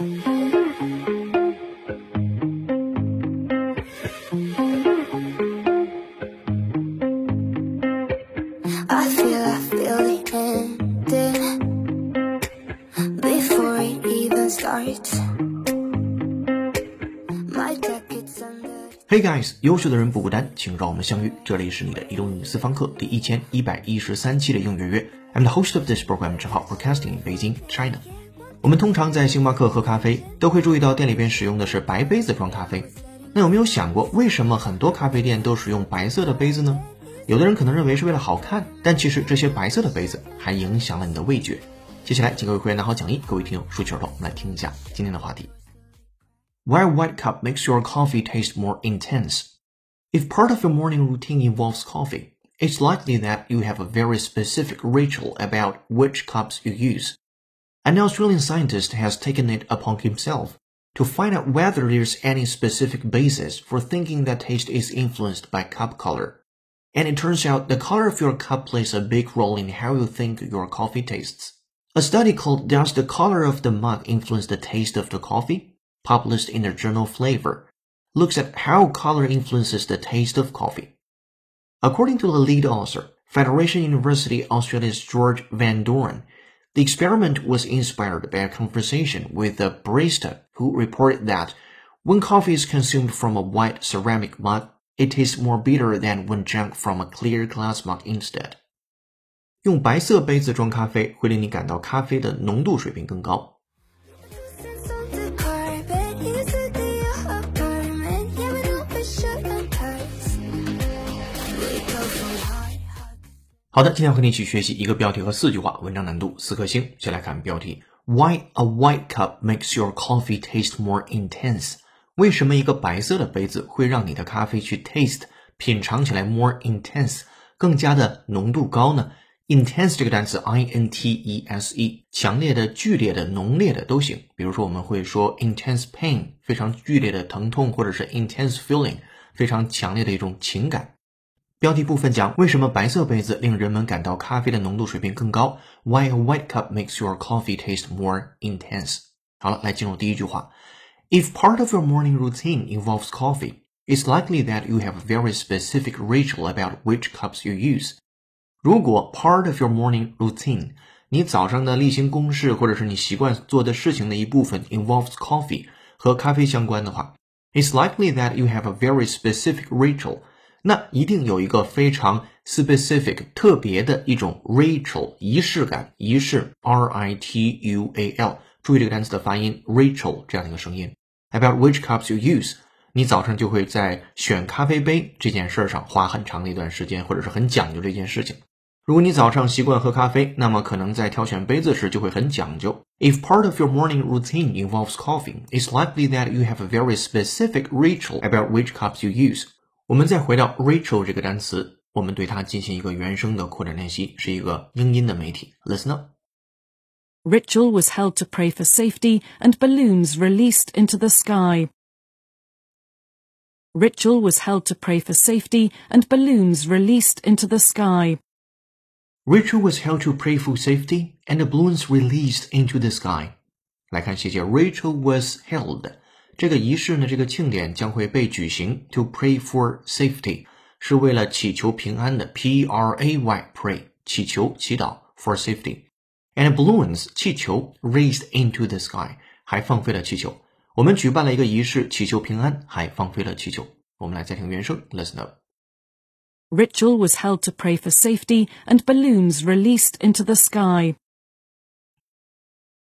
Hey guys，优秀的人不孤单，请让我们相遇。这里是你的移动英语私房课第一千一百一十三期的英语约约。I'm the host of this program，陈浩 broadcasting in Beijing, China。我们通常在星巴克喝咖啡，都会注意到店里边使用的是白杯子装咖啡。那有没有想过，为什么很多咖啡店都使用白色的杯子呢？有的人可能认为是为了好看，但其实这些白色的杯子还影响了你的味觉。接下来，请各位会员拿好讲义，各位听友竖起耳朵，我们来听一下今天的话题。Why white cup makes your coffee taste more intense? If part of your morning routine involves coffee, it's likely that you have a very specific ritual about which cups you use. An Australian scientist has taken it upon himself to find out whether there's any specific basis for thinking that taste is influenced by cup color. And it turns out the color of your cup plays a big role in how you think your coffee tastes. A study called Does the Color of the Mug Influence the Taste of the Coffee? published in the journal Flavor, looks at how color influences the taste of coffee. According to the lead author, Federation University Australia's George Van Doorn, the experiment was inspired by a conversation with a barista who reported that when coffee is consumed from a white ceramic mug, it tastes more bitter than when drunk from a clear glass mug instead. 用白色杯子装咖啡会令你感到咖啡的浓度水平更高。 好的，今天和你一起学习一个标题和四句话，文章难度四颗星。先来看标题：Why a white cup makes your coffee taste more intense？为什么一个白色的杯子会让你的咖啡去 taste 品尝起来 more intense 更加的浓度高呢？intense 这个单词 i n t e s e，强烈的、剧烈的、浓烈的都行。比如说我们会说 intense pain，非常剧烈的疼痛，或者是 intense feeling，非常强烈的一种情感。标题部分讲为什么白色杯子令人们感到咖啡的浓度水平更高？Why a white cup makes your coffee taste more intense？好了，来进入第一句话。If part of your morning routine involves coffee, it's likely that you have a very specific ritual about which cups you use. 如果 part of your morning routine，你早上的例行公事或者是你习惯做的事情的一部分 involves coffee 和咖啡相关的话，it's likely that you have a very specific ritual。 那一定有一个非常 specific 特别的一种 ritual 仪式感，仪式 r i t u a l，注意这个单词的发音 ritual 这样的一个声音。About which cups you use，你早上就会在选咖啡杯这件事上花很长的一段时间，或者是很讲究这件事情。如果你早上习惯喝咖啡，那么可能在挑选杯子时就会很讲究。If part of your morning routine involves coffee, it's likely that you have a very specific ritual about which cups you use. 我们再回到 ritual 这个单词，我们对它进行一个原声的扩展练习，是一个英音的媒体。Listen up. Ritual was held to pray for safety and balloons released into the sky. Ritual was held to pray for safety and balloons released into the sky. Ritual was held to pray for safety and the balloons released into the sky. 来看写解，Ritual was held 这个仪式呢，这个庆典将会被举行，to pray for safety 是为了祈求平安的，P R A Y pray 祈求祈祷 for safety。And balloons 气球 raised into the sky 还放飞了气球。我们举办了一个仪式，祈求平安，还放飞了气球。我们来再听原声，Listen up。 Ritual was held to pray for safety and balloons released into the sky.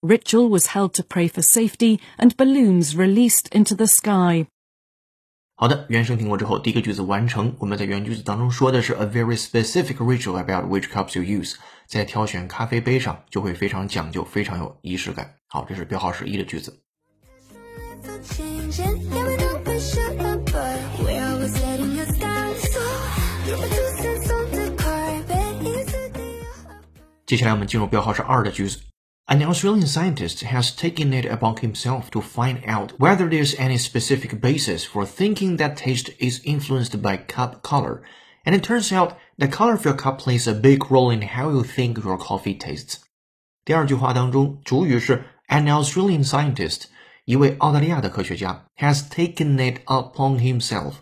Ritual was held to pray for safety and balloons released into the sky. 好的，原声听过之后，第一个句子完成。我们在原句子当中说的是 a very specific ritual about which cups you use，在挑选咖啡杯上就会非常讲究，非常有仪式感。好，这是标号十一的句子。 It's changing. Yeah, we know we shouldn't, but we're always letting us down. So, my two cents on the carpet, is it the 接下来我们进入标号是二的句子。 An Australian scientist has taken it upon himself to find out whether there's any specific basis for thinking that taste is influenced by cup color, and it turns out the color of your cup plays a big role in how you think your coffee tastes. 第二句话当中，主语是 An Australian scientist，一位澳大利亚的科学家，has taken it upon himself，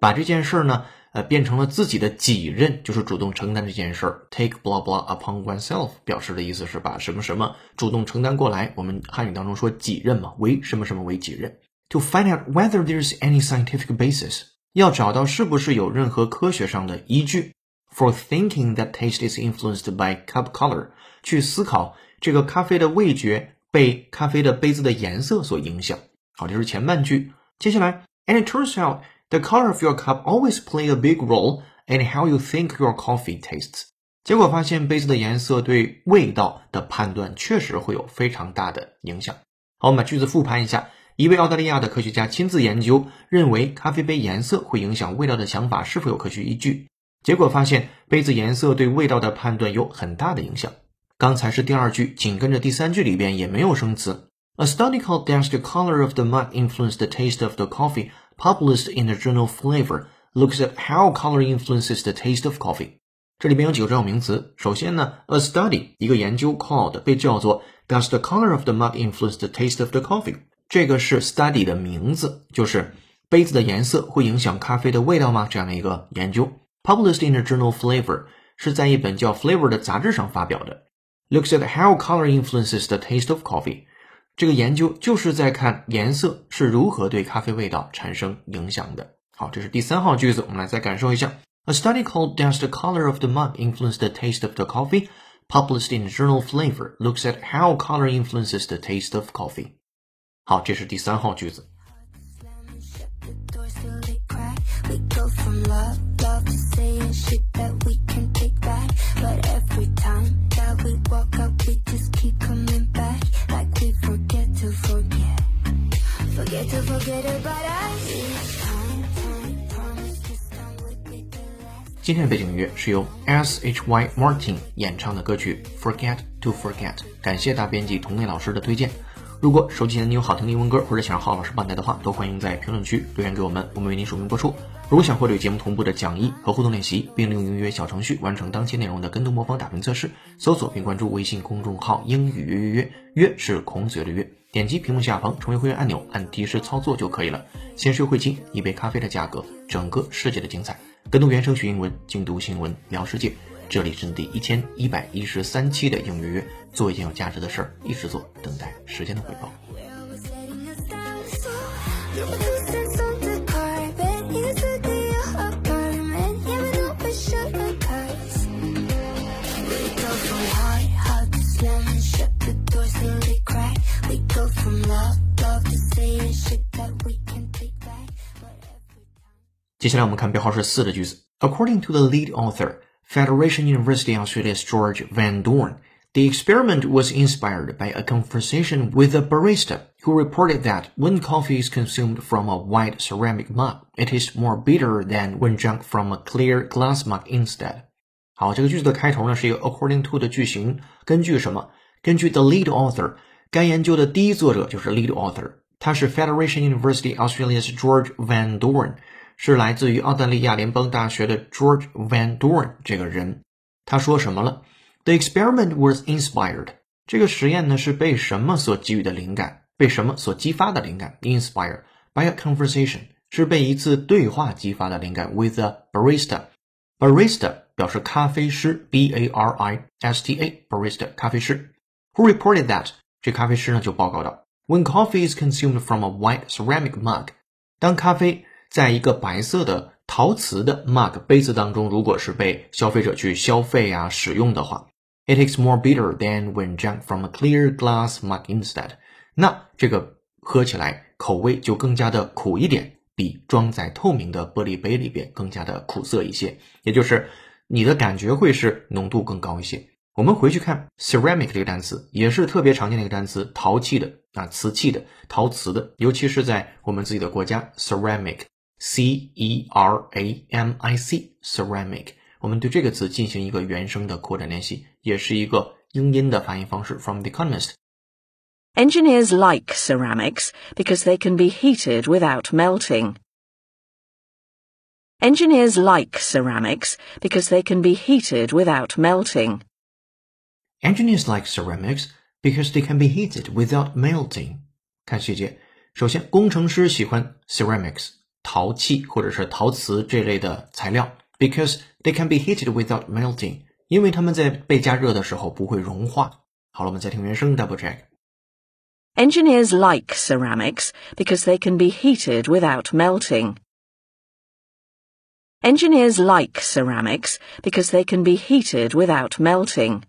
把这件事儿呢， 呃，变成了自己的己任，就是主动承担这件事儿。Take blah blah upon oneself，表示的意思是把什么什么主动承担过来。我们汉语当中说己任嘛，为什么什么为己任。To find out whether there's any scientific basis，要找到是不是有任何科学上的依据。For thinking that taste is influenced by cup color，去思考这个咖啡的味觉。被咖啡的杯子的颜色所影响。好，这是前半句。接下来，And it turns out the color of your cup always play a big role in how you think your coffee tastes。结果发现杯子的颜色对味道的判断确实会有非常大的影响。好，我们把句子复盘一下。一位澳大利亚的科学家亲自研究，认为咖啡杯颜色会影响味道的想法是否有科学依据？结果发现杯子颜色对味道的判断有很大的影响。刚才是第二句，紧跟着第三句里边也没有生词。A study called "Does the color of the mug influence the taste of the coffee?" published in the journal Flavor looks at how color influences the taste of coffee。这里边有几个专有名词。首先呢，a study 一个研究 called 被叫做 "Does the color of the mug influence the taste of the coffee?" 这个是 study 的名字，就是杯子的颜色会影响咖啡的味道吗？这样的一个研究。Published in the journal Flavor 是在一本叫 Flavor 的杂志上发表的。looks at how color influences the taste of coffee。 这个研究就是在看颜色是如何对咖啡味道产生影响的。好，这是第三号句子，我们来再感受一下。A study called "Does the color of the mug influence the taste of the coffee?" published in the journal Flavor looks at how color influences the taste of coffee. 好，这是第三号句子。 今天的背景音乐是由 S H Y Martin 演唱的歌曲《Forget to Forget》，感谢大编辑童妹老师的推荐。如果手机前你有好听的英文歌，或者想让浩老师帮带的话，都欢迎在评论区留言给我们，我们为您署名播出。如果想获得节目同步的讲义和互动练习，并利用音乐小程序完成当期内容的跟读模仿打分测试，搜索并关注微信公众号“英语约约约”，约是孔子的约。点击屏幕下方成为会员按钮，按提示操作就可以了。先是优惠金，一杯咖啡的价格，整个世界的精彩。跟读原声学英文，精读新闻聊世界。这里是第一千一百一十三期的英语约，做一件有价值的事儿，一直做，等待时间的回报。接下来我们看标号是四的句子。According to the lead author, Federation University Australia's George Van Doorn, the experiment was inspired by a conversation with a barista who reported that when coffee is consumed from a white ceramic mug, it is more bitter than when drunk from a clear glass mug instead. 好，这个句子的开头呢是一个 according to 的句型，根据什么？根据 the lead author，该研究的第一作者就是 lead author，他是 Federation University Australia's George Van Doorn。是来自于澳大利亚联邦大学的 George Van Doorn 这个人。他说什么了？The experiment was inspired。这个实验呢是被什么所给予的灵感？被什么所激发的灵感？Inspired by a conversation 是被一次对话激发的灵感。With a barista。Barista 表示咖啡师，B A R I S T A，barista 咖啡师。Who reported that？这咖啡师呢就报告道，When coffee is consumed from a white ceramic mug，当咖啡在一个白色的陶瓷的 mug 杯子当中，如果是被消费者去消费啊使用的话，it is more bitter than when drunk from a clear glass mug instead。那这个喝起来口味就更加的苦一点，比装在透明的玻璃杯里边更加的苦涩一些，也就是你的感觉会是浓度更高一些。我们回去看 ceramic 这个单词，也是特别常见的一个单词，陶器的啊，瓷器的，陶瓷的，尤其是在我们自己的国家，ceramic。C E R A M I C，ceramic。我们对这个词进行一个原声的扩展练习，也是一个英音的发音方式。From The Economist。Engineers like ceramics because they can be heated without melting. Engineers like ceramics because they can be heated without melting. Engineers like ceramics because they can be heated without melting。看细节，首先，工程师喜欢 ceramics 陶器或者是陶瓷这类的材料，because they can be heated without melting，因为它们在被加热的时候不会融化。好了，我们再听原声 double check。 Engineers like ceramics because they can be heated without melting. Engineers like ceramics because they can be heated without melting.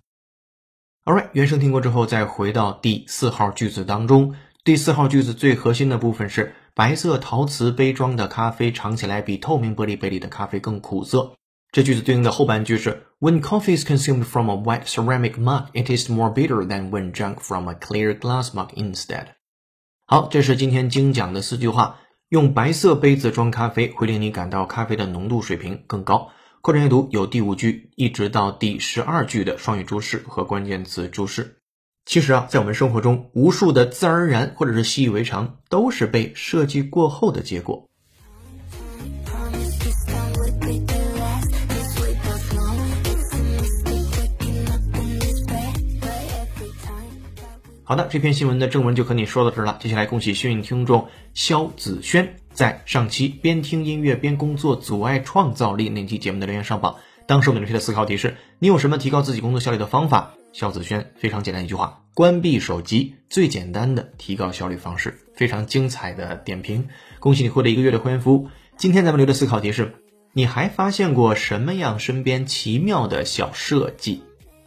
Alright，原声听过之后，再回到第四号句子当中。 第四号句子最核心的部分是白色陶瓷杯装的咖啡尝起来比透明玻璃杯里的咖啡更苦涩。这句子对应的后半句是 When coffee is consumed from a white ceramic mug, it is more bitter than when drunk from a clear glass mug instead. 好，这是今天精讲的四句话。用白色杯子装咖啡会令你感到咖啡的浓度水平更高。扩展阅读有第五句一直到第十二句的双语注释和关键词注释。其实啊，在我们生活中，无数的自然而然或者是习以为常，都是被设计过后的结果。好的，这篇新闻的正文就和你说到这儿了。接下来，恭喜幸运听众肖子轩在上期边听音乐边工作阻碍创造力那期节目的留言上榜。当时我们留下的思考题是：你有什么提高自己工作效率的方法？肖子轩非常简单一句话：关闭手机，最简单的提高效率方式。非常精彩的点评，恭喜你获得一个月的会员服务。今天咱们留的思考题是：你还发现过什么样身边奇妙的小设计？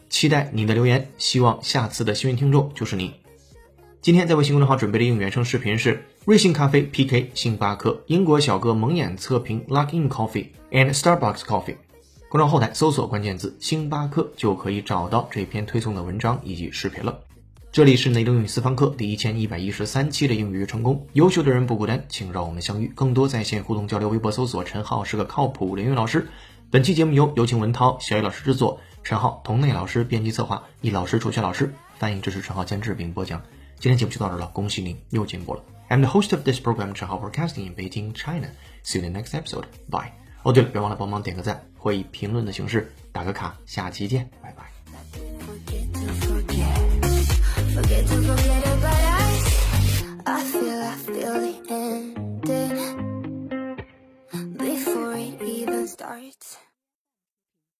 期待你的留言，希望下次的幸运听众就是你。今天在微信公众号准备的应原声视频是瑞幸咖啡 PK 星巴克、英国小哥蒙眼测评 Luck In Coffee and Starbucks Coffee。公众后台搜索关键字“星巴克”就可以找到这篇推送的文章以及视频了。这里是内德英语私房课第一千一百一十三期的英语成功，优秀的人不孤单，请让我们相遇。更多在线互动交流，微博搜索“陈浩是个靠谱的英语老师”。本期节目由有请文涛、小雨老师制作，陈浩、童内老师编辑策划，易老师、楚学老师翻译支持，陈浩监制并播讲。今天节目就到这了，恭喜您又进步了。I'm the host of this program, 陈浩 Broadcasting in Beijing, China. See you in the next episode. Bye. 哦对了别忘了帮忙点个赞会以评论的形式打个卡下期见拜拜 starts